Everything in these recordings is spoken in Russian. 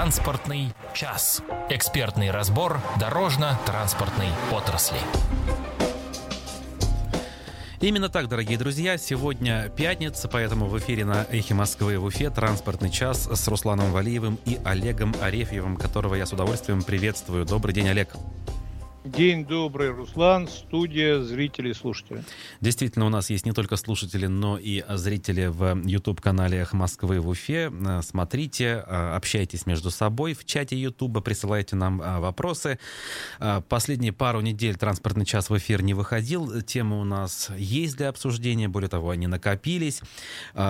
Транспортный час. Экспертный разбор дорожно-транспортной отрасли. Именно так, дорогие друзья, сегодня пятница, поэтому в эфире на «Эхе Москвы» в Уфе «Транспортный час» с Русланом Валиевым и Олегом Арефьевым, которого я с удовольствием приветствую. Добрый день, Олег. День добрый, Руслан, студия, зрители, слушатели. Действительно, у нас есть не только слушатели, но и зрители в YouTube-канале «Эх Москвы» в Уфе. Э, смотрите, э, общайтесь между собой в чате YouTube, присылайте нам э, вопросы. Последние пару недель «Транспортный час» в эфир не выходил. Темы у нас есть для обсуждения, более того, они накопились.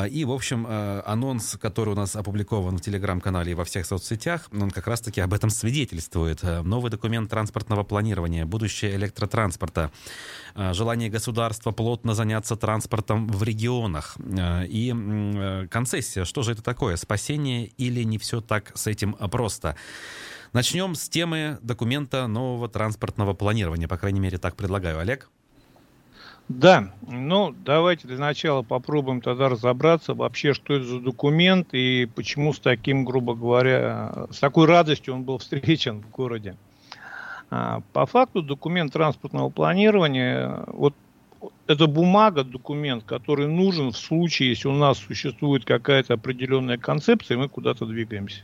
И, в общем, анонс, который у нас опубликован в Телеграм-канале и во всех соцсетях, он как раз-таки об этом свидетельствует. Новый документ транспортного планирования планирования, будущее электротранспорта, э, желание государства плотно заняться транспортом в регионах э, и э, концессия. Что же это такое? Спасение или не все так с этим просто? Начнем с темы документа нового транспортного планирования. По крайней мере, так предлагаю. Олег? Да, ну давайте для начала попробуем тогда разобраться вообще, что это за документ и почему с таким, грубо говоря, с такой радостью он был встречен в городе. А, по факту документ транспортного планирования, вот это бумага, документ, который нужен в случае, если у нас существует какая-то определенная концепция, и мы куда-то двигаемся.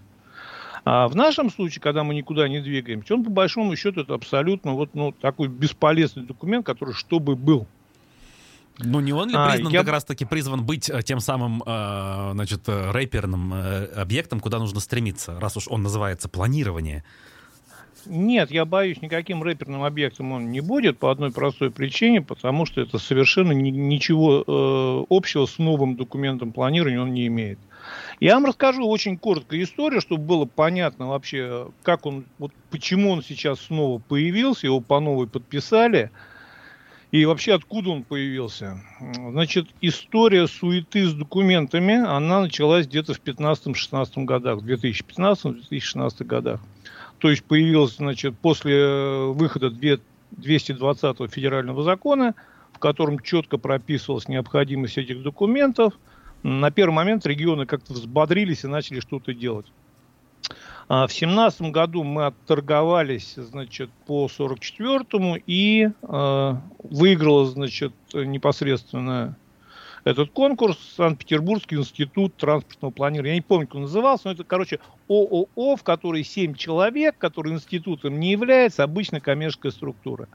А в нашем случае, когда мы никуда не двигаемся, он по большому счету это абсолютно вот ну, такой бесполезный документ, который чтобы был. Ну, не он ли а, признан, а, я... как раз-таки призван быть э, тем самым, э, значит, э, рэперным объектом, куда нужно стремиться, раз уж он называется планирование? Нет, я боюсь, никаким рэперным объектом он не будет по одной простой причине, потому что это совершенно ни, ничего э, общего с новым документом планирования он не имеет. Я вам расскажу очень коротко историю, чтобы было понятно вообще, как он, вот почему он сейчас снова появился, его по новой подписали, и вообще откуда он появился. Значит, история суеты с документами, она началась где-то в 15-16 годах, в 2015-2016 годах. То есть появился, значит, после э, выхода 220 федерального закона, в котором четко прописывалась необходимость этих документов, на первый момент регионы как-то взбодрились и начали что-то делать. А в семнадцатом году мы отторговались, значит, по 44-му и э, выиграла, значит, непосредственно этот конкурс Санкт-Петербургский институт транспортного планирования. Я не помню, как он назывался, но это, короче, ООО, в которой 7 человек, который институтом не является, обычно коммерческая структура.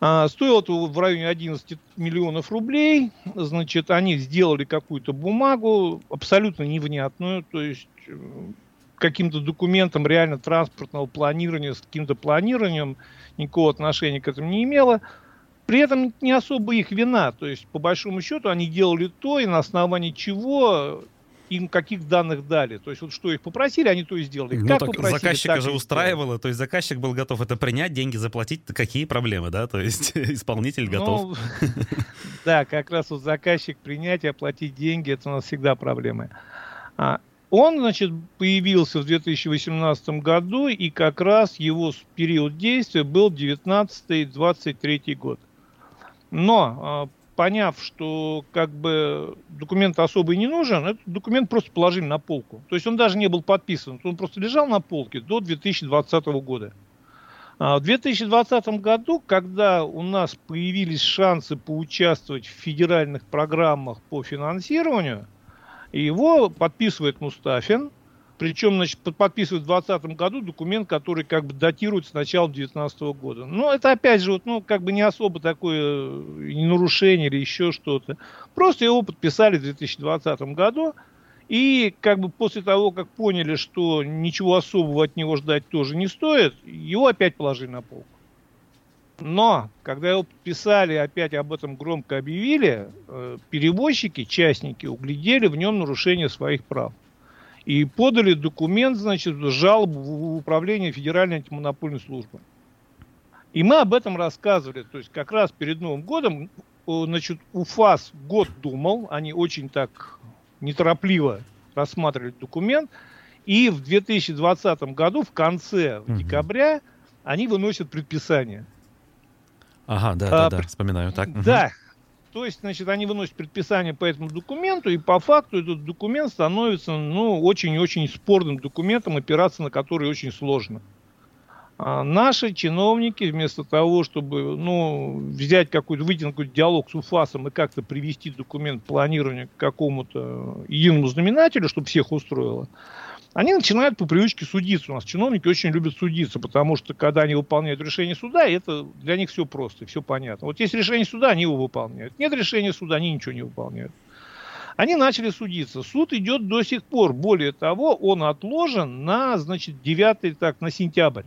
А, стоило это в районе 11 миллионов рублей. Значит, они сделали какую-то бумагу, абсолютно невнятную, то есть э, каким-то документом реально транспортного планирования, с каким-то планированием никакого отношения к этому не имело. При этом не особо их вина. То есть, по большому счету, они делали то, и на основании чего им каких данных дали. То есть, вот что их попросили, они то и сделали. Ну, как так попросили, заказчика так же устраивало, то есть заказчик был готов это принять, деньги заплатить, какие проблемы, да? То есть исполнитель ну, готов. Да, как раз вот заказчик принять и оплатить деньги, это у нас всегда проблемы. А, он, значит, появился в 2018 году, и как раз его период действия был 19-23 год. Но а, поняв, что как бы документ особо не нужен, этот документ просто положили на полку. То есть он даже не был подписан, он просто лежал на полке до 2020 года. А, в 2020 году, когда у нас появились шансы поучаствовать в федеральных программах по финансированию, его подписывает Мустафин, причем, значит, подписывает в 2020 году документ, который как бы датирует с начала 2019 года. Но это опять же, вот, ну, как бы не особо такое э, нарушение или еще что-то. Просто его подписали в 2020 году. И как бы после того, как поняли, что ничего особого от него ждать тоже не стоит, его опять положили на полку. Но, когда его подписали, опять об этом громко объявили, э, перевозчики, частники углядели в нем нарушение своих прав и подали документ, значит, жалобу в управление Федеральной антимонопольной службы. И мы об этом рассказывали. То есть как раз перед Новым годом, значит, УФАС год думал, они очень так неторопливо рассматривали документ, и в 2020 году, в конце в декабря, они выносят предписание. Ага, да, да, а, да, вспоминаю. Так. Да, То есть, значит, они выносят предписание по этому документу, и по факту этот документ становится, ну, очень-очень спорным документом, опираться на который очень сложно. А наши чиновники, вместо того, чтобы ну, взять какой-то, выйти на какой-то диалог с УФАСом и как-то привести документ планирования к какому-то единому знаменателю, чтобы всех устроило, они начинают по привычке судиться. У нас чиновники очень любят судиться, потому что когда они выполняют решение суда, это для них все просто, все понятно. Вот есть решение суда, они его выполняют. Нет решения суда, они ничего не выполняют. Они начали судиться. Суд идет до сих пор. Более того, он отложен на, значит, 9, так, на сентябрь.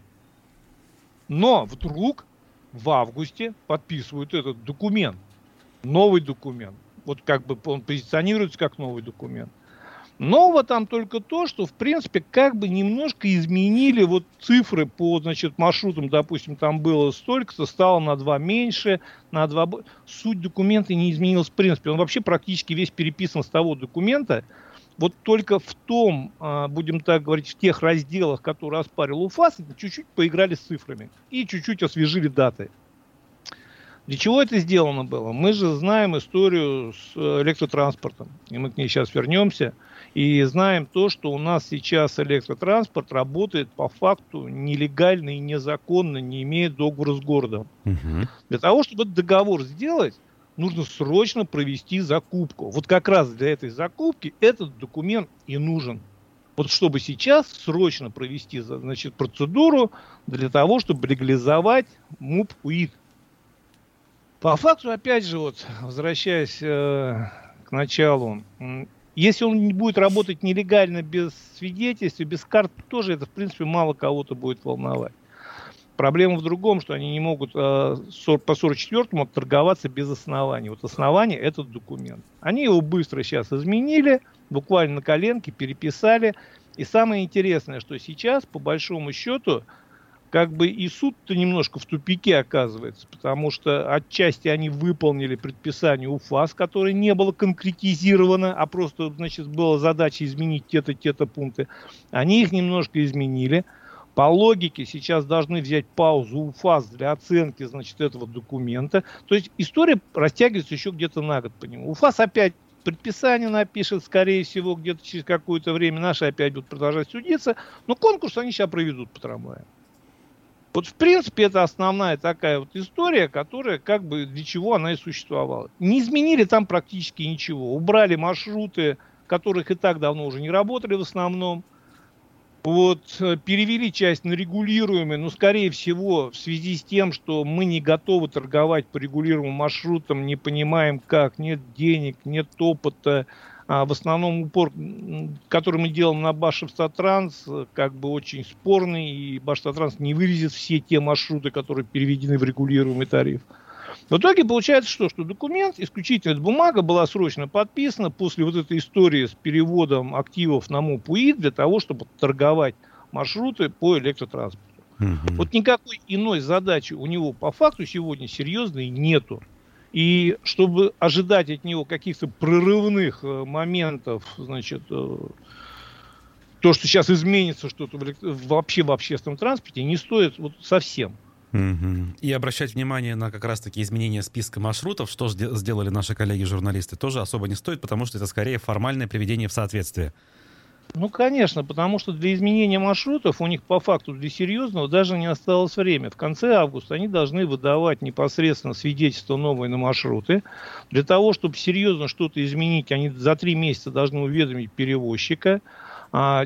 Но вдруг в августе подписывают этот документ, новый документ. Вот как бы он позиционируется как новый документ. Нового там только то, что, в принципе, как бы немножко изменили вот цифры по, значит, маршрутам, допустим, там было столько-то, стало на два меньше, на два... Суть документа не изменилась в принципе. Он вообще практически весь переписан с того документа, вот только в том, а, будем так говорить, в тех разделах, которые оспарил УФАС, чуть-чуть поиграли с цифрами и чуть-чуть освежили даты. Для чего это сделано было? Мы же знаем историю с э, электротранспортом, и мы к ней сейчас вернемся, и знаем то, что у нас сейчас электротранспорт работает по факту нелегально и незаконно, не имея договора с городом. Угу. Для того, чтобы этот договор сделать, нужно срочно провести закупку. Вот как раз для этой закупки этот документ и нужен. Вот чтобы сейчас срочно провести значит, процедуру для того, чтобы легализовать МУП УИД. По факту, опять же, вот, возвращаясь э, к началу, если он не будет работать нелегально без свидетельств, без карт, тоже это, в принципе, мало кого-то будет волновать. Проблема в другом, что они не могут э, по 44-му торговаться без оснований. Вот основание – этот документ. Они его быстро сейчас изменили, буквально на коленке переписали. И самое интересное, что сейчас, по большому счету, как бы и суд-то немножко в тупике оказывается, потому что отчасти они выполнили предписание УФАС, которое не было конкретизировано, а просто, значит, была задача изменить те-то, те-то пункты. Они их немножко изменили – по логике сейчас должны взять паузу у ФАС для оценки, значит, этого документа. То есть история растягивается еще где-то на год по нему. УФАС опять предписание напишет, скорее всего, где-то через какое-то время. Наши опять будут продолжать судиться. Но конкурс они сейчас проведут по трамваям. Вот, в принципе, это основная такая вот история, которая как бы для чего она и существовала. Не изменили там практически ничего. Убрали маршруты, которых и так давно уже не работали в основном. Вот, э, перевели часть на регулируемые, но, скорее всего, в связи с тем, что мы не готовы торговать по регулируемым маршрутам, не понимаем как, нет денег, нет опыта, а в основном упор, который мы делаем на Башевстатранс, как бы очень спорный, и Башевстатранс не вывезет все те маршруты, которые переведены в регулируемый тариф. В итоге получается что? Что документ, исключительно бумага была срочно подписана после вот этой истории с переводом активов на МУПУИ для того, чтобы торговать маршруты по электротранспорту. Угу. Вот никакой иной задачи у него по факту сегодня серьезной нету. И чтобы ожидать от него каких-то прорывных э, моментов, значит, э, то, что сейчас изменится что-то вообще в общественном транспорте, не стоит вот совсем. Угу. И обращать внимание на как раз-таки изменение списка маршрутов, что сделали наши коллеги-журналисты, тоже особо не стоит, потому что это скорее формальное приведение в соответствие. Ну, конечно, потому что для изменения маршрутов у них по факту для серьезного даже не осталось время. В конце августа они должны выдавать непосредственно свидетельства новые на маршруты. Для того, чтобы серьезно что-то изменить, они за три месяца должны уведомить перевозчика. А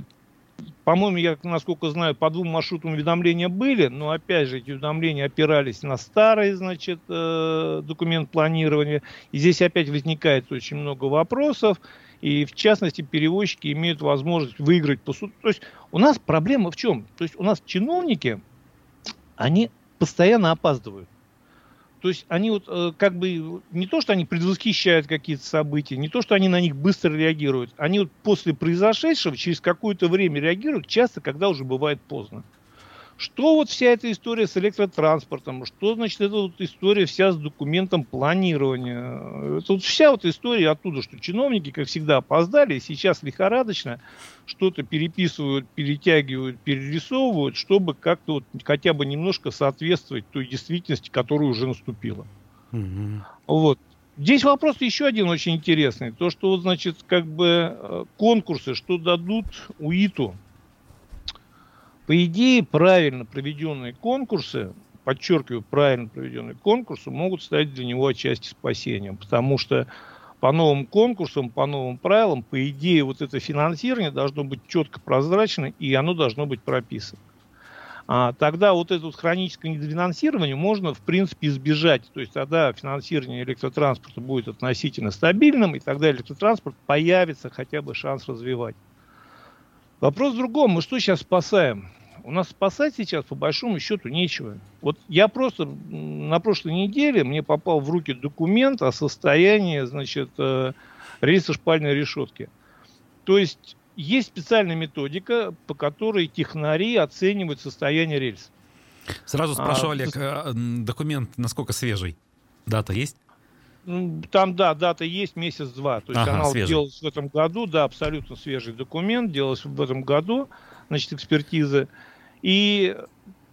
по-моему, я, насколько знаю, по двум маршрутам уведомления были, но, опять же, эти уведомления опирались на старый, значит, э, документ планирования. И здесь опять возникает очень много вопросов. И, в частности, перевозчики имеют возможность выиграть по суду. То есть у нас проблема в чем? То есть у нас чиновники, они постоянно опаздывают. То есть они вот э, как бы не то, что они предвосхищают какие-то события, не то, что они на них быстро реагируют. Они вот после произошедшего через какое-то время реагируют, часто, когда уже бывает поздно. Что вот вся эта история с электротранспортом, что значит эта вот история вся с документом планирования. Это вот вся вот история оттуда, что чиновники, как всегда, опоздали, сейчас лихорадочно что-то переписывают, перетягивают, перерисовывают, чтобы как-то вот хотя бы немножко соответствовать той действительности, которая уже наступила. Угу. Вот. Здесь вопрос еще один очень интересный. То, что, вот, значит, как бы э, конкурсы, что дадут УИТу. По идее, правильно проведенные конкурсы, подчеркиваю, правильно проведенные конкурсы, могут стать для него отчасти спасением. Потому что по новым конкурсам, по новым правилам, по идее, вот это финансирование должно быть четко прозрачно, и оно должно быть прописано. А, тогда вот это вот хроническое недофинансирование можно, в принципе, избежать. То есть тогда финансирование электротранспорта будет относительно стабильным, и тогда электротранспорт появится хотя бы шанс развивать. Вопрос в другом. Мы что сейчас спасаем? У нас спасать сейчас, по большому счету, нечего. Вот я просто на прошлой неделе мне попал в руки документ о состоянии, значит, э, рельса шпальной решетки. То есть есть специальная методика, по которой технари оценивают состояние рельс. Сразу спрошу, а, Олег, э, документ насколько свежий? Дата есть? Там, да, дата есть месяц-два. То есть ага, она свежий. делалась в этом году, да, абсолютно свежий документ, делалась в этом году, значит, экспертиза. И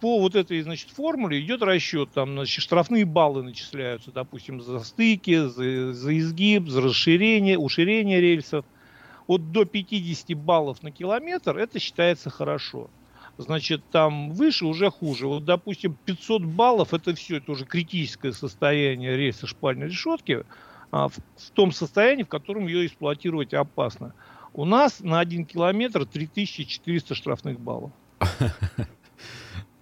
по вот этой, значит, формуле идет расчет, там, значит, штрафные баллы начисляются, допустим, за стыки, за, за изгиб, за расширение, уширение рельсов. Вот до 50 баллов на километр это считается хорошо. Значит, там выше уже хуже. Вот, допустим, 500 баллов это все, это уже критическое состояние рельса шпальной решетки а, в, в том состоянии, в котором ее эксплуатировать опасно. У нас на 1 километр 3400 штрафных баллов.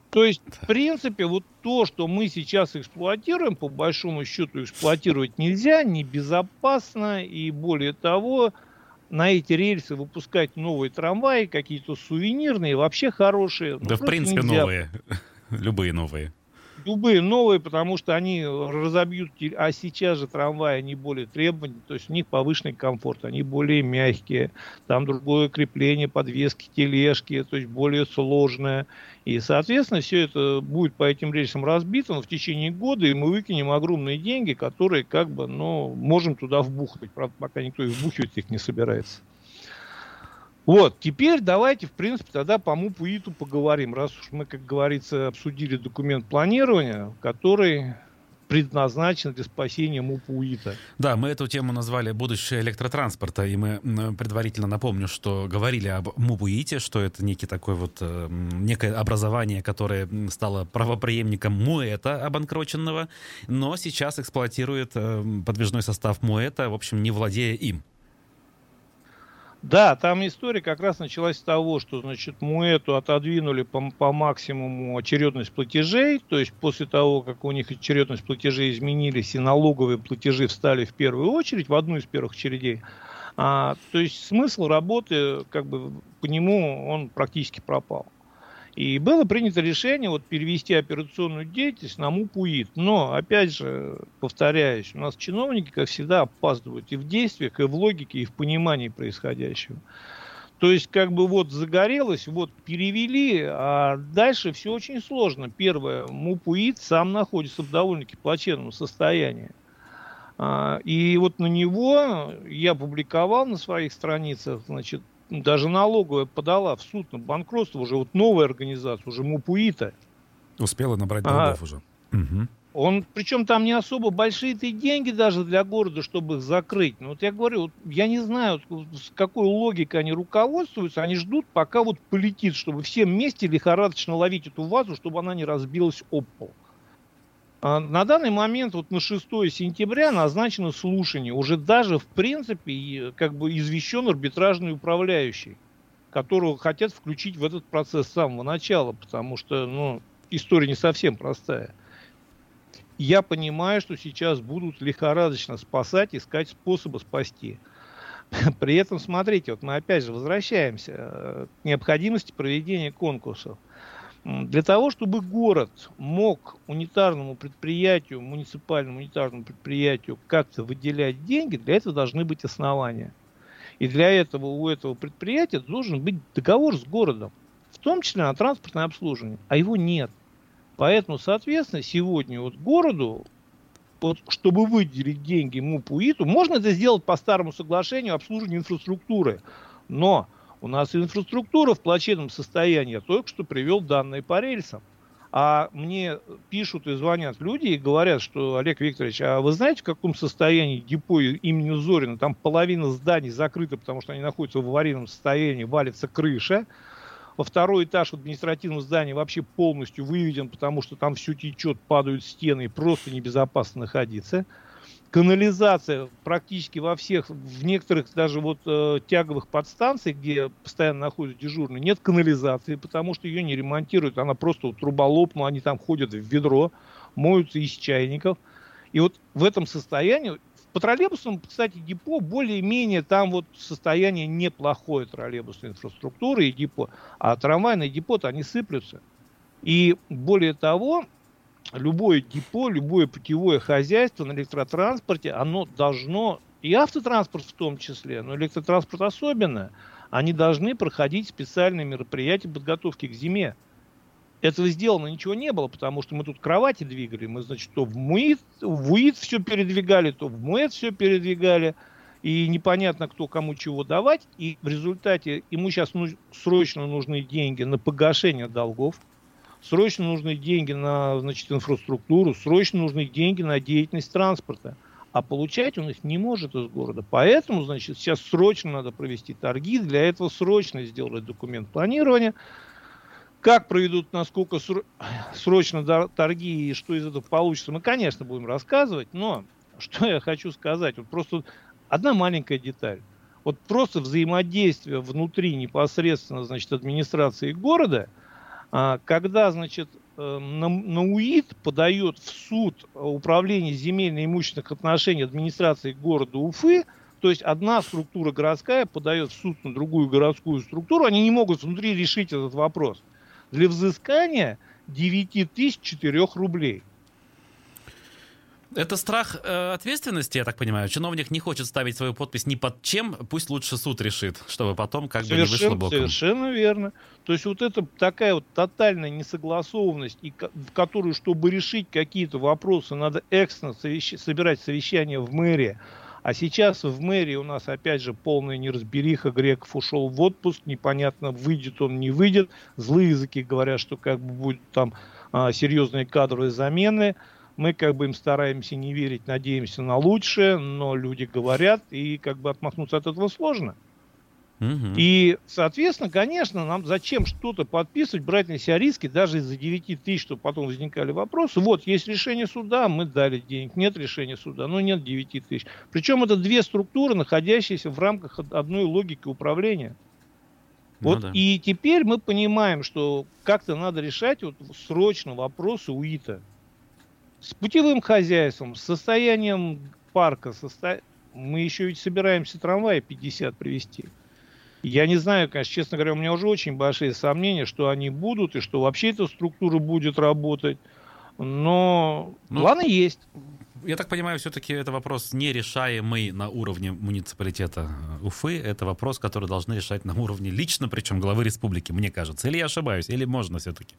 То есть, в принципе, вот то, что мы сейчас эксплуатируем, по большому счету эксплуатировать нельзя, небезопасно, и более того, на эти рельсы выпускать новые трамваи, какие-то сувенирные, вообще хорошие. Да, ну, в принципе, нельзя. новые. Любые новые. Любые новые, потому что они разобьют, а сейчас же трамваи, они более требовательны, то есть у них повышенный комфорт, они более мягкие, там другое крепление, подвески, тележки, то есть более сложное. И, соответственно, все это будет по этим рельсам разбито в течение года, и мы выкинем огромные деньги, которые как бы, ну, можем туда вбухать. Правда, пока никто и вбухивать их не собирается. Вот, теперь давайте, в принципе, тогда по МУПу ИТу поговорим, раз уж мы, как говорится, обсудили документ планирования, который предназначен для спасения МУПу ИТа. Да, мы эту тему назвали «Будущее электротранспорта», и мы предварительно напомню, что говорили об МУПу ИТе, что это некий такой вот, э, некое образование, которое стало правопреемником МУЭТа обанкроченного, но сейчас эксплуатирует э, подвижной состав МУЭТа, в общем, не владея им. Да, там история как раз началась с того, что, значит, Муэту отодвинули по, по максимуму очередность платежей, то есть после того, как у них очередность платежей изменились и налоговые платежи встали в первую очередь, в одну из первых очередей, а, то есть смысл работы, как бы, по нему он практически пропал. И было принято решение вот перевести операционную деятельность на МУПУИТ. Но, опять же, повторяюсь, у нас чиновники, как всегда, опаздывают и в действиях, и в логике, и в понимании происходящего. То есть, как бы вот загорелось, вот перевели, а дальше все очень сложно. Первое, МУПУИТ сам находится в довольно-таки плачевном состоянии. А, и вот на него я публиковал на своих страницах, значит, даже налоговая подала в суд на банкротство уже вот новая организация, уже МУПУИТа. Успела набрать долгов а, уже. Угу. Он, причем там не особо большие-то деньги даже для города, чтобы их закрыть. Но вот я говорю, вот, я не знаю, вот, с какой логикой они руководствуются. Они ждут, пока вот полетит, чтобы всем вместе лихорадочно ловить эту вазу, чтобы она не разбилась об пол. А на данный момент, вот на 6 сентября назначено слушание. Уже даже, в принципе, как бы извещен арбитражный управляющий, которого хотят включить в этот процесс с самого начала, потому что, ну, история не совсем простая. Я понимаю, что сейчас будут лихорадочно спасать, искать способы спасти. При этом, смотрите, вот мы опять же возвращаемся э, к необходимости проведения конкурсов. Для того, чтобы город мог унитарному предприятию, муниципальному унитарному предприятию как-то выделять деньги, для этого должны быть основания. И для этого у этого предприятия должен быть договор с городом, в том числе на транспортное обслуживание, а его нет. Поэтому, соответственно, сегодня вот городу, вот, чтобы выделить деньги МУПУИТу, можно это сделать по старому соглашению обслуживания инфраструктуры. Но у нас инфраструктура в плачевном состоянии. Я только что привел данные по рельсам. А мне пишут и звонят люди и говорят, что, Олег Викторович, а вы знаете, в каком состоянии депо имени Зорина? Там половина зданий закрыта, потому что они находятся в аварийном состоянии, валится крыша. Во второй этаж в административном здании вообще полностью выведен, потому что там все течет, падают стены, и просто небезопасно находиться канализация практически во всех, в некоторых даже вот э, тяговых подстанциях, где постоянно находятся дежурные, нет канализации, потому что ее не ремонтируют, она просто вот, труба лопнула, они там ходят в ведро, моются из чайников. И вот в этом состоянии, по троллейбусам, кстати, депо более-менее там вот состояние неплохое троллейбусной инфраструктуры и депо, а трамвайные депо-то они сыплются. И более того, любое депо, любое путевое хозяйство на электротранспорте, оно должно, и автотранспорт в том числе, но электротранспорт особенно, они должны проходить специальные мероприятия подготовки к зиме. Этого сделано ничего не было, потому что мы тут кровати двигали, мы, значит, то в МУИТ, в УИТ все передвигали, то в МУЭТ все передвигали, и непонятно, кто кому чего давать, и в результате ему сейчас ну, срочно нужны деньги на погашение долгов, срочно нужны деньги на значит, инфраструктуру, срочно нужны деньги на деятельность транспорта. А получать он их не может из города. Поэтому, значит, сейчас срочно надо провести торги. Для этого срочно сделать документ планирования. Как проведут, насколько срочно торги и что из этого получится, мы, конечно, будем рассказывать. Но что я хочу сказать? Вот просто одна маленькая деталь. Вот просто взаимодействие внутри непосредственно, значит, администрации города – когда, значит, э, на, на УИД подает в суд управление земельно-имущественных отношений администрации города Уфы, то есть одна структура городская подает в суд на другую городскую структуру, они не могут внутри решить этот вопрос. Для взыскания 9004 рублей. Это страх э, ответственности, я так понимаю. Чиновник не хочет ставить свою подпись ни под чем, пусть лучше суд решит, чтобы потом как совершенно, бы не вышло боком. Совершенно верно. То есть вот это такая вот тотальная несогласованность, и в которую, чтобы решить какие-то вопросы, надо экстренно совещ... собирать совещание в мэрии. А сейчас в мэрии у нас опять же полная неразбериха. Греков ушел в отпуск, непонятно, выйдет он, не выйдет. Злые языки говорят, что как бы будут там а, серьезные кадровые замены. Мы как бы им стараемся не верить, надеемся на лучшее, но люди говорят, и как бы отмахнуться от этого сложно. Угу. И, соответственно, конечно, нам зачем что-то подписывать, брать на себя риски, даже из-за 9 тысяч, чтобы потом возникали вопросы. Вот, есть решение суда, мы дали денег. Нет решения суда, но нет 9 тысяч. Причем это две структуры, находящиеся в рамках одной логики управления. Ну, вот да. и теперь мы понимаем, что как-то надо решать вот срочно вопросы УИТа с путевым хозяйством, с состоянием парка, состо... мы еще ведь собираемся трамваи 50 привезти. Я не знаю, конечно, честно говоря, у меня уже очень большие сомнения, что они будут и что вообще эта структура будет работать. Но ну, планы есть. Я так понимаю, все-таки это вопрос нерешаемый на уровне муниципалитета Уфы. Это вопрос, который должны решать на уровне лично, причем главы республики, мне кажется. Или я ошибаюсь, или можно все-таки?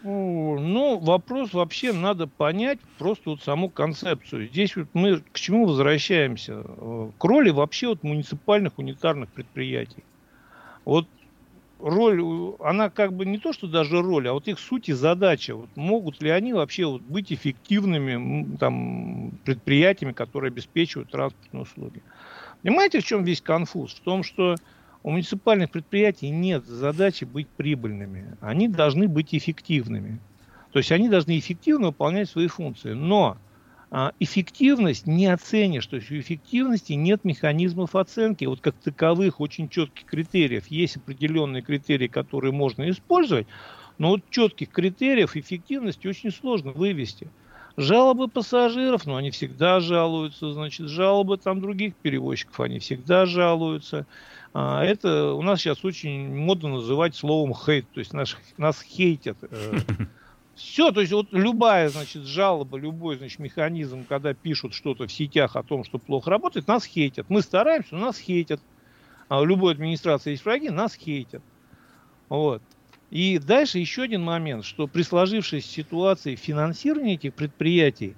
Ну, вопрос вообще надо понять просто вот саму концепцию. Здесь вот мы к чему возвращаемся? К роли вообще вот муниципальных унитарных предприятий. Вот роль, она как бы не то, что даже роль, а вот их суть и задача. Вот могут ли они вообще вот быть эффективными там, предприятиями, которые обеспечивают транспортные услуги? Понимаете, в чем весь конфуз? В том, что у муниципальных предприятий нет задачи быть прибыльными. Они должны быть эффективными. То есть они должны эффективно выполнять свои функции. Но а, эффективность не оценишь. То есть у эффективности нет механизмов оценки. Вот как таковых очень четких критериев. Есть определенные критерии, которые можно использовать. Но вот четких критериев эффективности очень сложно вывести. Жалобы пассажиров, но они всегда жалуются, значит, жалобы там других перевозчиков, они всегда жалуются. А, это у нас сейчас очень модно называть словом хейт, то есть наш, нас хейтят. Э. Все, то есть вот любая, значит, жалоба, любой, значит, механизм, когда пишут что-то в сетях о том, что плохо работает, нас хейтят. Мы стараемся, но нас хейтят. А у любой администрации есть враги, нас хейтят. Вот. И дальше еще один момент, что при сложившейся ситуации финансирования этих предприятий,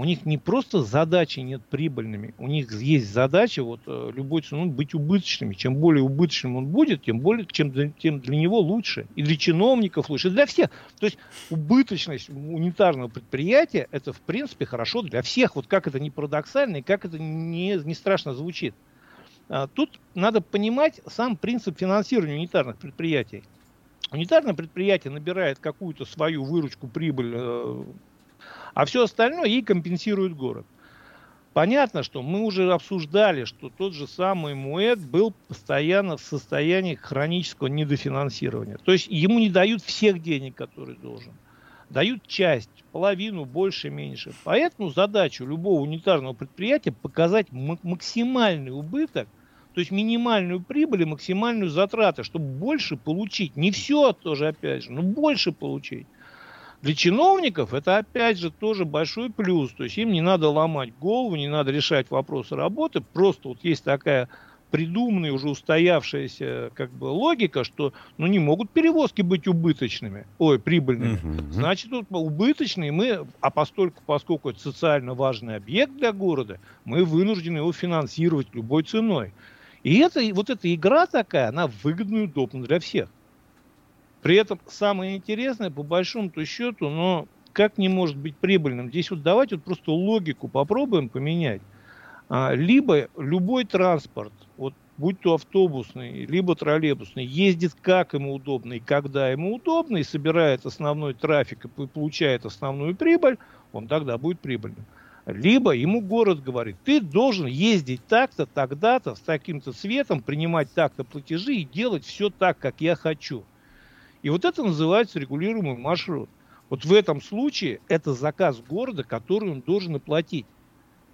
у них не просто задачи нет прибыльными, у них есть задача вот э, любой ценой быть убыточными. Чем более убыточным он будет, тем более, чем для, тем для него лучше. И для чиновников лучше, и для всех. То есть убыточность унитарного предприятия это в принципе хорошо для всех. Вот как это не парадоксально и как это не, не страшно звучит. А, тут надо понимать сам принцип финансирования унитарных предприятий. Унитарное предприятие набирает какую-то свою выручку, прибыль э, а все остальное ей компенсирует город. Понятно, что мы уже обсуждали, что тот же самый МУЭД был постоянно в состоянии хронического недофинансирования. То есть ему не дают всех денег, которые должен. Дают часть, половину, больше, меньше. Поэтому задача любого унитарного предприятия показать максимальный убыток, то есть минимальную прибыль и максимальную затраты, чтобы больше получить. Не все тоже, опять же, но больше получить. Для чиновников это опять же тоже большой плюс. То есть им не надо ломать голову, не надо решать вопросы работы. Просто вот есть такая придуманная, уже устоявшаяся как бы логика, что ну, не могут перевозки быть убыточными, ой, прибыльными. Угу. Значит, тут убыточные мы, а постольку, поскольку это социально важный объект для города, мы вынуждены его финансировать любой ценой. И это, вот эта игра такая, она выгодна и удобна для всех. При этом самое интересное, по большому-то счету, но как не может быть прибыльным? Здесь вот давайте вот просто логику попробуем поменять. А, либо любой транспорт, вот будь то автобусный, либо троллейбусный, ездит как ему удобно и когда ему удобно, и собирает основной трафик и получает основную прибыль, он тогда будет прибыльным. Либо ему город говорит, ты должен ездить так-то, тогда-то, с таким-то цветом, принимать так-то платежи и делать все так, как я хочу. И вот это называется регулируемый маршрут. Вот в этом случае это заказ города, который он должен оплатить.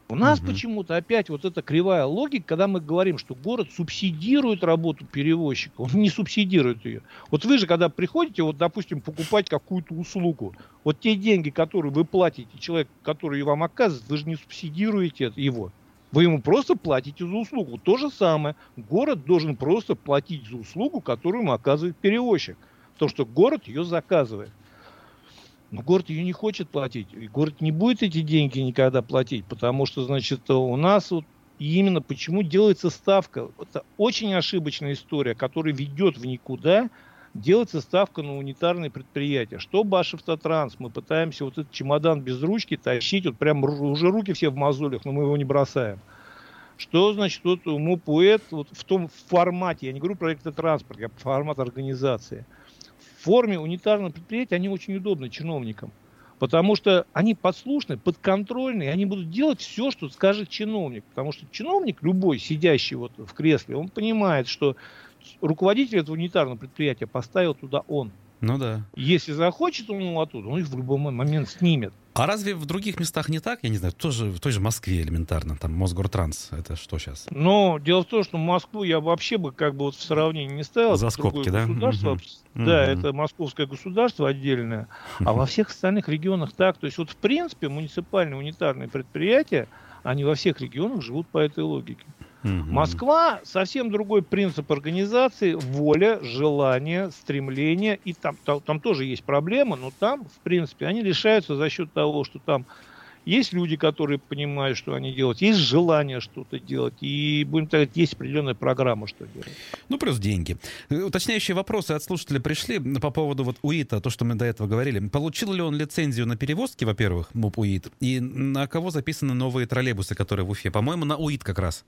У нас угу. почему-то опять вот эта кривая логика, когда мы говорим, что город субсидирует работу перевозчика, он не субсидирует ее. Вот вы же, когда приходите, вот, допустим, покупать какую-то услугу, вот те деньги, которые вы платите, человек, который вам оказывает, вы же не субсидируете его. Вы ему просто платите за услугу. То же самое. Город должен просто платить за услугу, которую ему оказывает перевозчик. Потому что город ее заказывает. Но город ее не хочет платить. И город не будет эти деньги никогда платить, потому что, значит, у нас вот именно почему делается ставка. Это очень ошибочная история, которая ведет в никуда. Делается ставка на унитарные предприятия. Что Башавтотранс? Мы пытаемся вот этот чемодан без ручки тащить. Вот прям уже руки все в мозолях, но мы его не бросаем. Что значит вот МУПУЭТ вот в том формате, я не говорю про электротранспорт, я формат организации – форме унитарного предприятия они очень удобны чиновникам. Потому что они послушны, подконтрольны, и они будут делать все, что скажет чиновник. Потому что чиновник, любой сидящий вот в кресле, он понимает, что руководитель этого унитарного предприятия поставил туда он. Ну да. Если захочет он оттуда, он их в любой момент снимет. А разве в других местах не так? Я не знаю, тоже, в той же Москве элементарно, там Мосгортранс, это что сейчас? Но дело в том, что Москву я вообще бы как бы вот в сравнении не ставил. За скобки, да? Государство, угу. Да, угу. это московское государство отдельное, а во всех остальных регионах так. То есть вот в принципе муниципальные унитарные предприятия, они во всех регионах живут по этой логике. Москва совсем другой принцип организации, воля, желание, стремление. И там, там, там тоже есть проблемы, но там, в принципе, они решаются за счет того, что там есть люди, которые понимают, что они делают, есть желание что-то делать, и, будем так говорить, есть определенная программа, что делать. Ну, плюс деньги. Э, уточняющие вопросы от слушателей пришли по поводу вот УИТа, то, что мы до этого говорили. Получил ли он лицензию на перевозки, во-первых, МУП УИТ, и на кого записаны новые троллейбусы, которые в Уфе? По-моему, на УИТ как раз.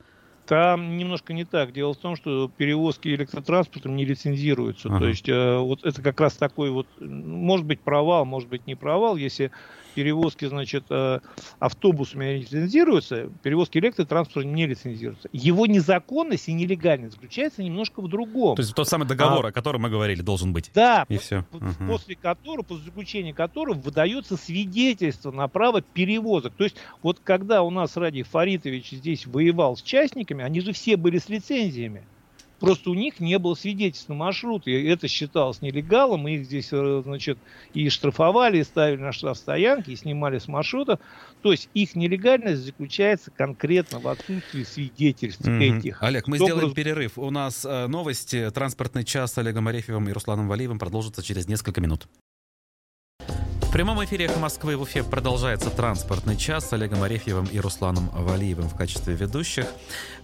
Там немножко не так. Дело в том, что перевозки электротранспортом не лицензируются. Ага. То есть э, вот это как раз такой вот, может быть провал, может быть не провал, если перевозки, значит, э, автобусами лицензируются, перевозки электротранспорта не лицензируются. Его незаконность и нелегальность заключается немножко в другом. То есть тот самый договор, а, о котором мы говорили, должен быть. Да, и по, все. после которого, после заключения которого выдается свидетельство на право перевозок. То есть вот когда у нас Ради Фаритович здесь воевал с частниками, они же все были с лицензиями. Просто у них не было свидетельств на маршрут, и это считалось нелегалом, и их здесь, э, значит, и штрафовали, и ставили на штрафстоянки, и снимали с маршрута. То есть их нелегальность заключается конкретно в отсутствии свидетельств mm-hmm. этих. Олег, мы сделаем раз... перерыв. У нас э, новости. Транспортный час с Олегом Арефьевым и Русланом Валиевым продолжится через несколько минут. Прямом эфире «Эхо Москвы» в Уфе продолжается транспортный час с Олегом Арефьевым и Русланом Валиевым в качестве ведущих.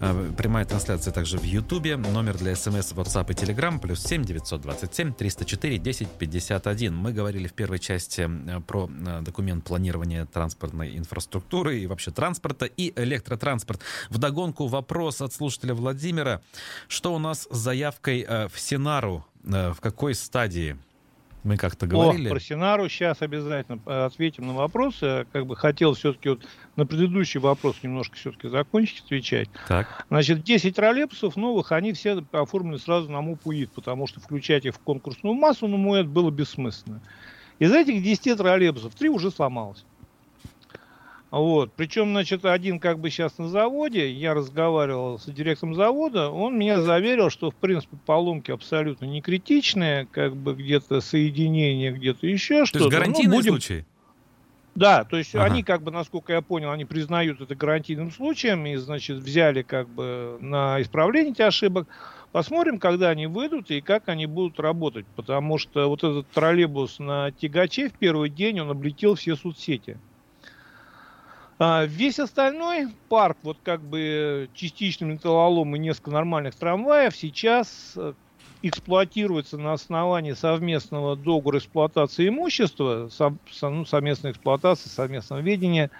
Э, прямая трансляция также в Ютубе. Номер для смс, WhatsApp и Telegram плюс 7 927 304 10 51. Мы говорили в первой части э, про э, документ планирования транспортной инфраструктуры и вообще транспорта и электротранспорт. Вдогонку вопрос от слушателя Владимира. Что у нас с заявкой в Сенару? В какой стадии? Мы как-то говорили. О, про Синару сейчас обязательно э, ответим на вопросы. Как бы хотел все-таки вот на предыдущий вопрос немножко все-таки закончить отвечать. Так. Значит, 10 троллейбусов новых, они все оформлены сразу на МУПУИД, потому что включать их в конкурсную массу на МУЭД было бессмысленно. Из этих 10 троллейбусов 3 уже сломалось. Вот. Причем, значит, один как бы сейчас на заводе, я разговаривал с директором завода, он меня заверил, что, в принципе, поломки абсолютно не критичные, как бы где-то соединение, где-то еще что-то. То есть гарантийный ну, будем... случай? Да, то есть ага. они, как бы, насколько я понял, они признают это гарантийным случаем и, значит, взяли как бы на исправление этих ошибок. Посмотрим, когда они выйдут и как они будут работать, потому что вот этот троллейбус на тягаче в первый день, он облетел все соцсети. А, весь остальной парк, вот как бы частичный металлолом и несколько нормальных трамваев сейчас э, эксплуатируется на основании совместного договора эксплуатации имущества, ну, совместной эксплуатации, совместного ведения.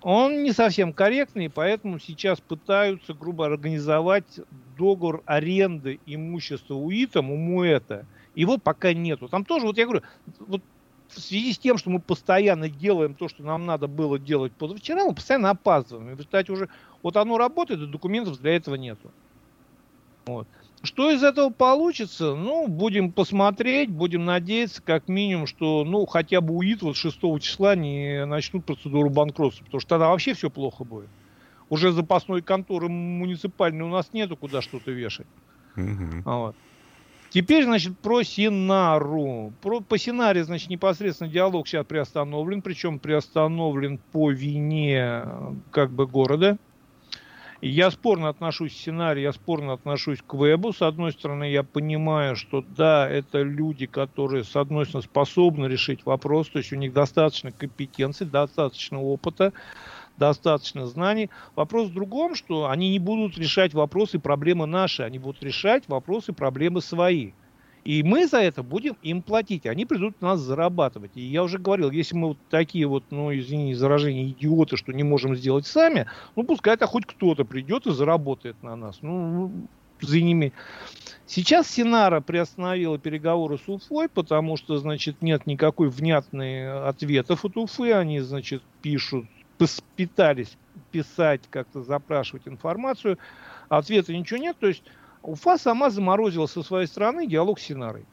Он не совсем корректный, поэтому сейчас пытаются, грубо организовать договор аренды имущества УИТом, у МУЭТа. Его пока нету. Там тоже, вот я говорю, вот в связи с тем, что мы постоянно делаем то, что нам надо было делать позавчера, мы постоянно опаздываем. И в результате уже вот оно работает, и документов для этого нету. Вот. Что из этого получится? Ну, будем посмотреть, будем надеяться, как минимум, что, ну, хотя бы УИТ вот 6 числа не начнут процедуру банкротства, потому что тогда вообще все плохо будет. Уже запасной конторы муниципальной у нас нету, куда что-то вешать. Угу. Вот. Теперь, значит, про Синару. Про, по Синаре, значит, непосредственно диалог сейчас приостановлен, причем приостановлен по вине как бы города. Я спорно отношусь к сценарию, я спорно отношусь к вебу. С одной стороны, я понимаю, что да, это люди, которые, с одной стороны, способны решить вопрос, то есть у них достаточно компетенции, достаточно опыта достаточно знаний. Вопрос в другом, что они не будут решать вопросы и проблемы наши, они будут решать вопросы и проблемы свои. И мы за это будем им платить. Они придут нас зарабатывать. И я уже говорил, если мы вот такие вот, ну, извини, заражения идиоты, что не можем сделать сами, ну, пускай это хоть кто-то придет и заработает на нас. Ну, за ними. Сейчас Синара приостановила переговоры с Уфой, потому что, значит, нет никакой внятной ответов от Уфы. Они, значит, пишут пытались писать, как-то запрашивать информацию, ответа ничего нет. То есть Уфа сама заморозила со своей стороны диалог с Синарой.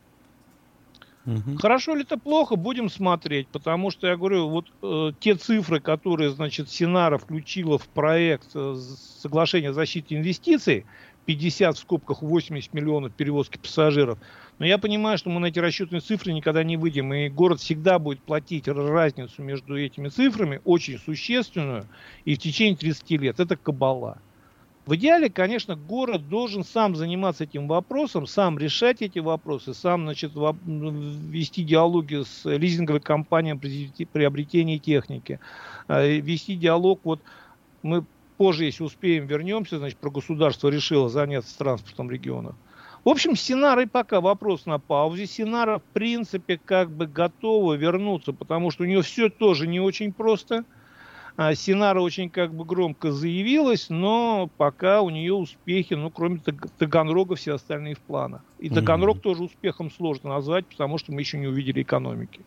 Угу. Хорошо ли это плохо, будем смотреть, потому что я говорю, вот э, те цифры, которые, значит, Синара включила в проект э, соглашения о защите инвестиций, 50 в скобках 80 миллионов перевозки пассажиров, но я понимаю, что мы на эти расчетные цифры никогда не выйдем, и город всегда будет платить разницу между этими цифрами, очень существенную, и в течение 30 лет. Это кабала. В идеале, конечно, город должен сам заниматься этим вопросом, сам решать эти вопросы, сам значит, вести диалоги с лизинговой компанией при приобретении техники, а, вести диалог, вот мы позже, если успеем, вернемся, значит, про государство решило заняться транспортом регионов. В общем, Синарой пока вопрос на паузе. Синара, в принципе, как бы готова вернуться, потому что у нее все тоже не очень просто. А Синара очень как бы громко заявилась, но пока у нее успехи, ну, кроме Таганрога, все остальные в планах. И Таганрог mm-hmm. тоже успехом сложно назвать, потому что мы еще не увидели экономики.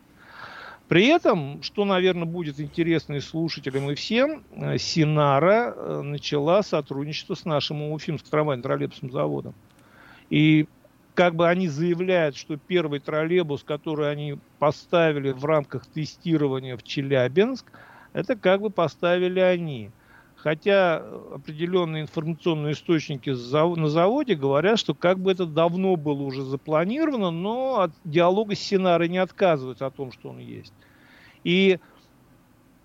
При этом, что, наверное, будет интересно и слушателям, и всем, э, Синара э, начала сотрудничество с нашим Уфимским трамвайным троллейбусным заводом. И как бы они заявляют, что первый троллейбус, который они поставили в рамках тестирования в Челябинск, это как бы поставили они. Хотя определенные информационные источники на заводе говорят, что как бы это давно было уже запланировано, но от диалога с Синарой не отказываются о том, что он есть. И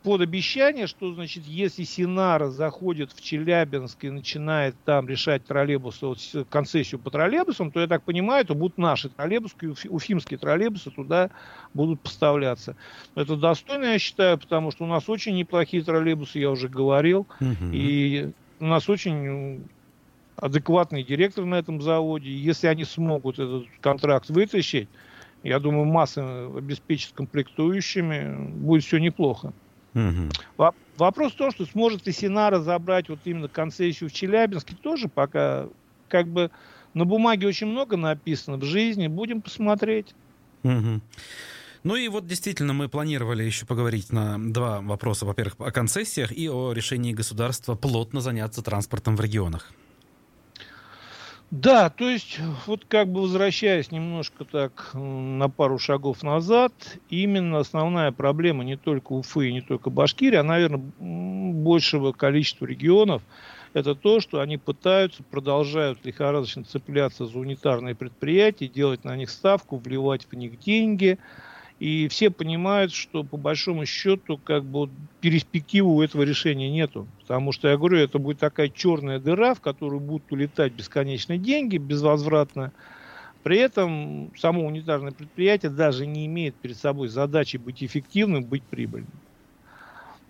под обещание, что, значит, если Синара заходит в Челябинск и начинает там решать троллейбусы, вот, концессию по троллейбусам, то, я так понимаю, это будут наши троллейбусы, уфимские троллейбусы туда будут поставляться. Это достойно, я считаю, потому что у нас очень неплохие троллейбусы, я уже говорил, угу. и у нас очень адекватный директор на этом заводе. Если они смогут этот контракт вытащить, я думаю, масса обеспечить комплектующими, будет все неплохо. Угу. Вопрос в том, что сможет ли Синара забрать вот именно концессию в Челябинске, тоже пока как бы на бумаге очень много написано, в жизни будем посмотреть. Угу. Ну и вот действительно мы планировали еще поговорить на два вопроса. Во-первых, о концессиях и о решении государства плотно заняться транспортом в регионах. Да, то есть, вот как бы возвращаясь немножко так на пару шагов назад, именно основная проблема не только Уфы и не только Башкирии, а, наверное, большего количества регионов, это то, что они пытаются, продолжают лихорадочно цепляться за унитарные предприятия, делать на них ставку, вливать в них деньги – и все понимают, что по большому счету как бы перспективы у этого решения нету. Потому что, я говорю, это будет такая черная дыра, в которую будут улетать бесконечные деньги безвозвратно. При этом само унитарное предприятие даже не имеет перед собой задачи быть эффективным, быть прибыльным.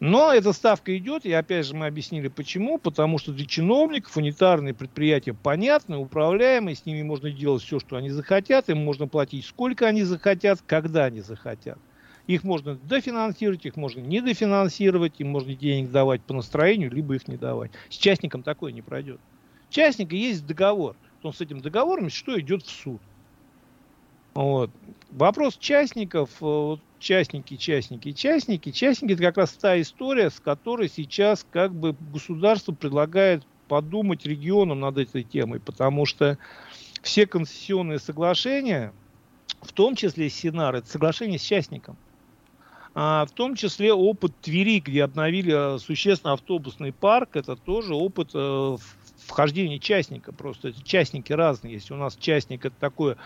Но эта ставка идет, и опять же мы объяснили почему. Потому что для чиновников унитарные предприятия понятны, управляемые, с ними можно делать все, что они захотят, им можно платить сколько они захотят, когда они захотят. Их можно дофинансировать, их можно не дофинансировать, им можно денег давать по настроению, либо их не давать. С частником такое не пройдет. Частника есть договор. Он с этим договором что идет в суд. Вот. Вопрос частников, э, частники, частники, частники. Частники это как раз та история, с которой сейчас как бы государство предлагает подумать регионам над этой темой, потому что все концессионные соглашения, в том числе Синар, это соглашение с частником. А в том числе опыт Твери, где обновили э, существенно автобусный парк, это тоже опыт э, вхождения частника. Просто частники разные есть. У нас частник это такое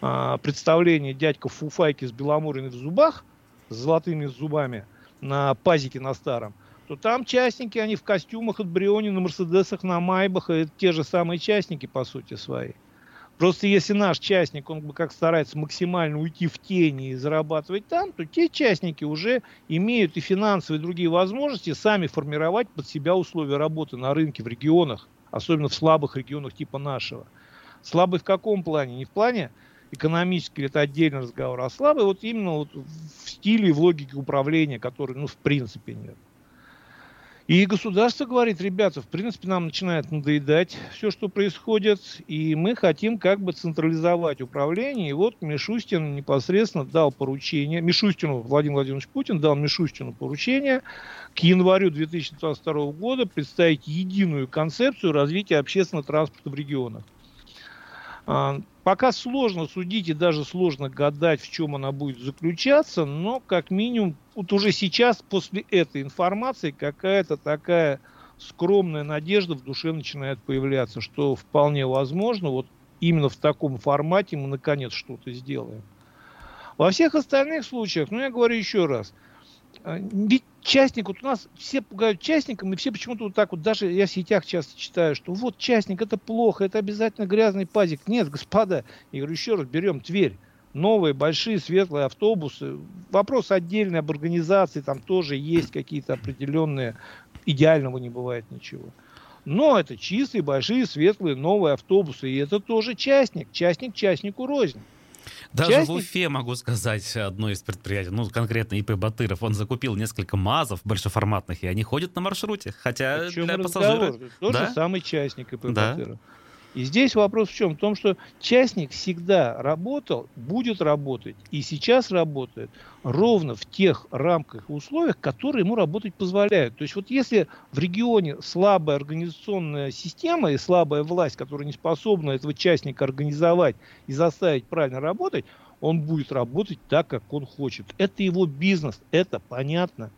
а, представление дядька Фуфайки с Беломориной в зубах, с золотыми зубами, на пазике на старом, то там частники, они в костюмах от Бриони, на Мерседесах, на Майбах, это те же самые частники, по сути, свои. Просто если наш частник, он бы как старается максимально уйти в тени и зарабатывать там, то те частники уже имеют и финансовые и другие возможности сами формировать под себя условия работы на рынке в регионах, особенно в слабых регионах типа нашего. Слабый в каком плане? Не в плане экономический это отдельный разговор, а слабый вот именно вот в стиле и в логике управления, который, ну, в принципе нет. И государство говорит, ребята, в принципе, нам начинает надоедать все, что происходит, и мы хотим как бы централизовать управление. И вот Мишустин непосредственно дал поручение, Мишустину, Владимир Владимирович Путин дал Мишустину поручение к январю 2022 года представить единую концепцию развития общественного транспорта в регионах. Пока сложно судить и даже сложно гадать, в чем она будет заключаться, но как минимум вот уже сейчас после этой информации какая-то такая скромная надежда в душе начинает появляться, что вполне возможно, вот именно в таком формате мы наконец что-то сделаем. Во всех остальных случаях, ну я говорю еще раз – а, ведь частник, вот у нас все пугают частником, и все почему-то вот так вот, даже я в сетях часто читаю, что вот частник это плохо, это обязательно грязный пазик. Нет, господа, я говорю еще раз, берем Тверь. Новые, большие, светлые автобусы. Вопрос отдельный об организации, там тоже есть какие-то определенные, идеального не бывает ничего. Но это чистые, большие, светлые, новые автобусы. И это тоже частник. Частник частнику рознь. Даже Частник... в Уфе, могу сказать, одно из предприятий, ну, конкретно ИП Батыров, он закупил несколько МАЗов большеформатных, и они ходят на маршруте. Хотя для пассажиров... Тот да? же самый частник ИП да? Батыров. И здесь вопрос в чем? В том, что частник всегда работал, будет работать, и сейчас работает ровно в тех рамках и условиях, которые ему работать позволяют. То есть вот если в регионе слабая организационная система и слабая власть, которая не способна этого частника организовать и заставить правильно работать, он будет работать так, как он хочет. Это его бизнес, это понятно.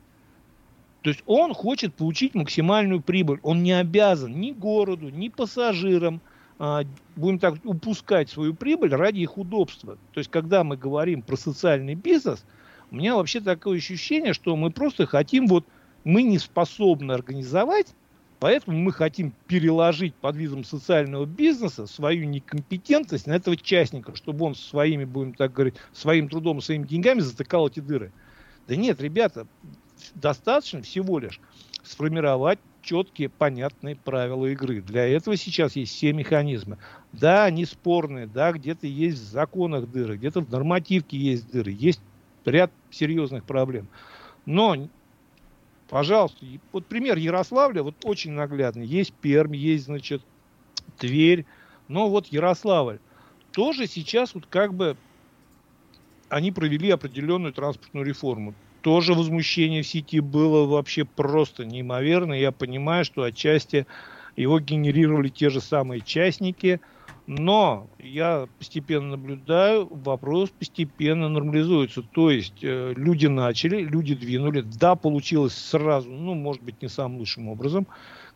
То есть он хочет получить максимальную прибыль. Он не обязан ни городу, ни пассажирам, будем так упускать свою прибыль ради их удобства. То есть, когда мы говорим про социальный бизнес, У меня вообще такое ощущение, что мы просто хотим вот, мы не способны организовать, поэтому мы хотим переложить под визом социального бизнеса свою некомпетентность на этого частника, чтобы он своими, будем так говорить, своим трудом, своими деньгами затыкал эти дыры. Да нет, ребята, достаточно всего лишь сформировать четкие, понятные правила игры. Для этого сейчас есть все механизмы. Да, они спорные, да, где-то есть в законах дыры, где-то в нормативке есть дыры, есть ряд серьезных проблем. Но, пожалуйста, вот пример Ярославля, вот очень наглядный. Есть Пермь, есть, значит, Тверь, но вот Ярославль тоже сейчас вот как бы они провели определенную транспортную реформу тоже возмущение в сети было вообще просто неимоверно. Я понимаю, что отчасти его генерировали те же самые частники, но я постепенно наблюдаю, вопрос постепенно нормализуется. То есть э, люди начали, люди двинули. Да, получилось сразу, ну, может быть, не самым лучшим образом,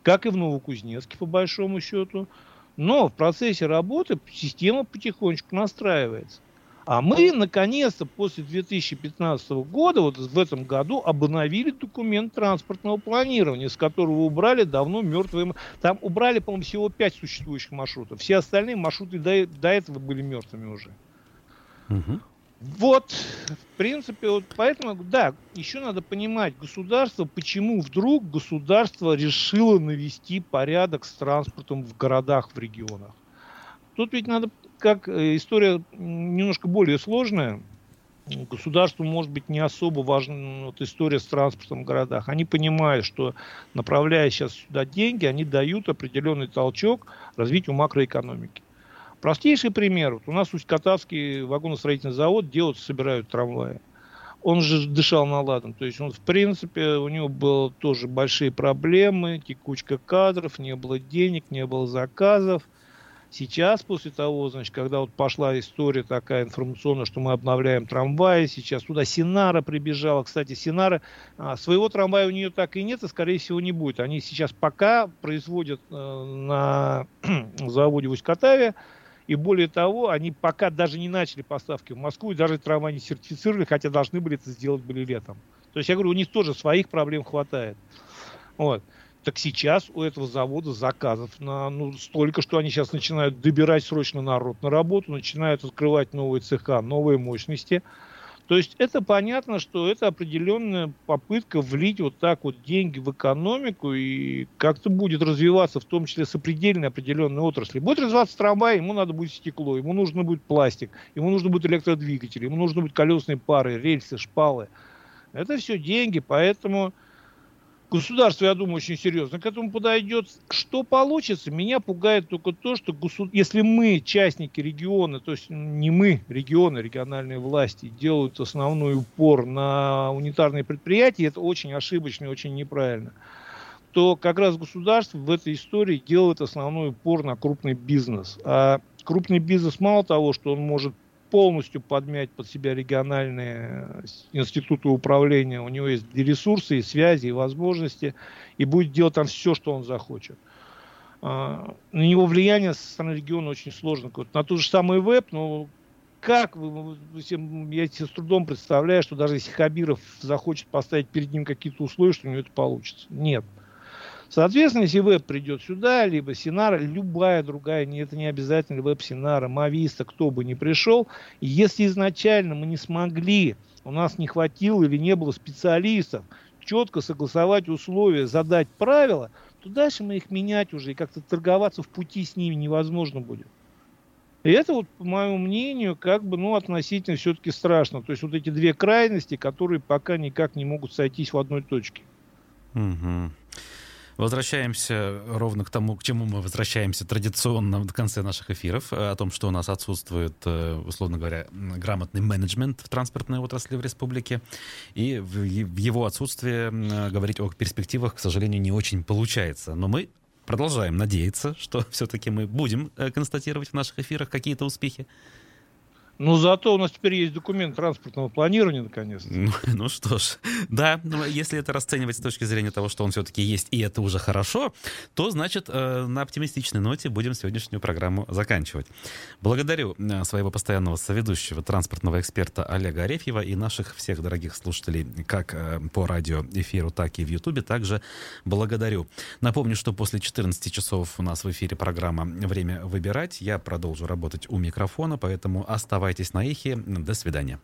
как и в Новокузнецке, по большому счету. Но в процессе работы система потихонечку настраивается. А мы, наконец-то, после 2015 года, вот в этом году, обновили документ транспортного планирования, с которого убрали давно мертвые... Там убрали, по-моему, всего 5 существующих маршрутов. Все остальные маршруты до, до этого были мертвыми уже. Угу. Вот, в принципе, вот поэтому, да, еще надо понимать, государство, почему вдруг государство решило навести порядок с транспортом в городах, в регионах. Тут ведь надо как э, история немножко более сложная. Государству, может быть, не особо важна вот история с транспортом в городах. Они понимают, что направляя сейчас сюда деньги, они дают определенный толчок развитию макроэкономики. Простейший пример. Вот у нас Усть-Катавский вагоностроительный завод делают, собирают трамваи. Он же дышал на ладан. То есть он, в принципе, у него было тоже большие проблемы, текучка кадров, не было денег, не было заказов. Сейчас, после того, значит, когда вот пошла история такая информационная, что мы обновляем трамваи, сейчас туда Синара прибежала. Кстати, Синара, а, своего трамвая у нее так и нет, и, скорее всего, не будет. Они сейчас пока производят э, на заводе в Усть-Катаве, и более того, они пока даже не начали поставки в Москву, и даже трамвай не сертифицировали, хотя должны были это сделать были летом. То есть, я говорю, у них тоже своих проблем хватает. Вот. Так сейчас у этого завода заказов на, ну, столько, что они сейчас начинают добирать срочно народ на работу, начинают открывать новые цеха, новые мощности. То есть это понятно, что это определенная попытка влить вот так вот деньги в экономику и как-то будет развиваться, в том числе сопредельные определенные отрасли. Будет развиваться трамвай, ему надо будет стекло, ему нужно будет пластик, ему нужно будет электродвигатель, ему нужно будет колесные пары, рельсы, шпалы. Это все деньги, поэтому Государство, я думаю, очень серьезно к этому подойдет. Что получится, меня пугает только то, что государ... если мы, частники региона, то есть не мы, регионы, региональные власти, делают основной упор на унитарные предприятия, это очень ошибочно и очень неправильно, то как раз государство в этой истории делает основной упор на крупный бизнес. А крупный бизнес мало того, что он может полностью подмять под себя региональные э, институты управления. У него есть и ресурсы, и связи, и возможности, и будет делать там все, что он захочет. А, на него влияние со стороны региона очень сложно. На тот же самый веб, ну, как, я себе с трудом представляю, что даже если Хабиров захочет поставить перед ним какие-то условия, что у него это получится. Нет. Соответственно, если веб придет сюда, либо Синара, любая другая, это не обязательно веб Синара, Мависта, кто бы ни пришел, если изначально мы не смогли, у нас не хватило или не было специалистов, четко согласовать условия, задать правила, то дальше мы их менять уже и как-то торговаться в пути с ними невозможно будет. И это, вот, по моему мнению, как бы, ну, относительно все-таки страшно. То есть вот эти две крайности, которые пока никак не могут сойтись в одной точке. Угу. Возвращаемся ровно к тому, к чему мы возвращаемся традиционно в конце наших эфиров, э, о том, что у нас отсутствует, э, условно говоря, грамотный менеджмент в транспортной отрасли в республике. И в его отсутствие говорить о перспективах, к сожалению, не очень получается. Но мы продолжаем надеяться, что все-таки мы будем э, констатировать в наших эфирах какие-то успехи. Ну, зато у нас теперь есть документ транспортного планирования, наконец-то. Ну, ну что ж, да, ну, если это расценивать с точки зрения того, что он все-таки есть, и это уже хорошо, то, значит, э, на оптимистичной ноте будем сегодняшнюю программу заканчивать. Благодарю э, своего постоянного соведущего, транспортного эксперта Олега Арефьева и наших всех дорогих слушателей как э, по радиоэфиру, так и в Ютубе. Также благодарю. Напомню, что после 14 часов у нас в эфире программа «Время выбирать». Я продолжу работать у микрофона, поэтому оставайтесь на эхе. До свидания.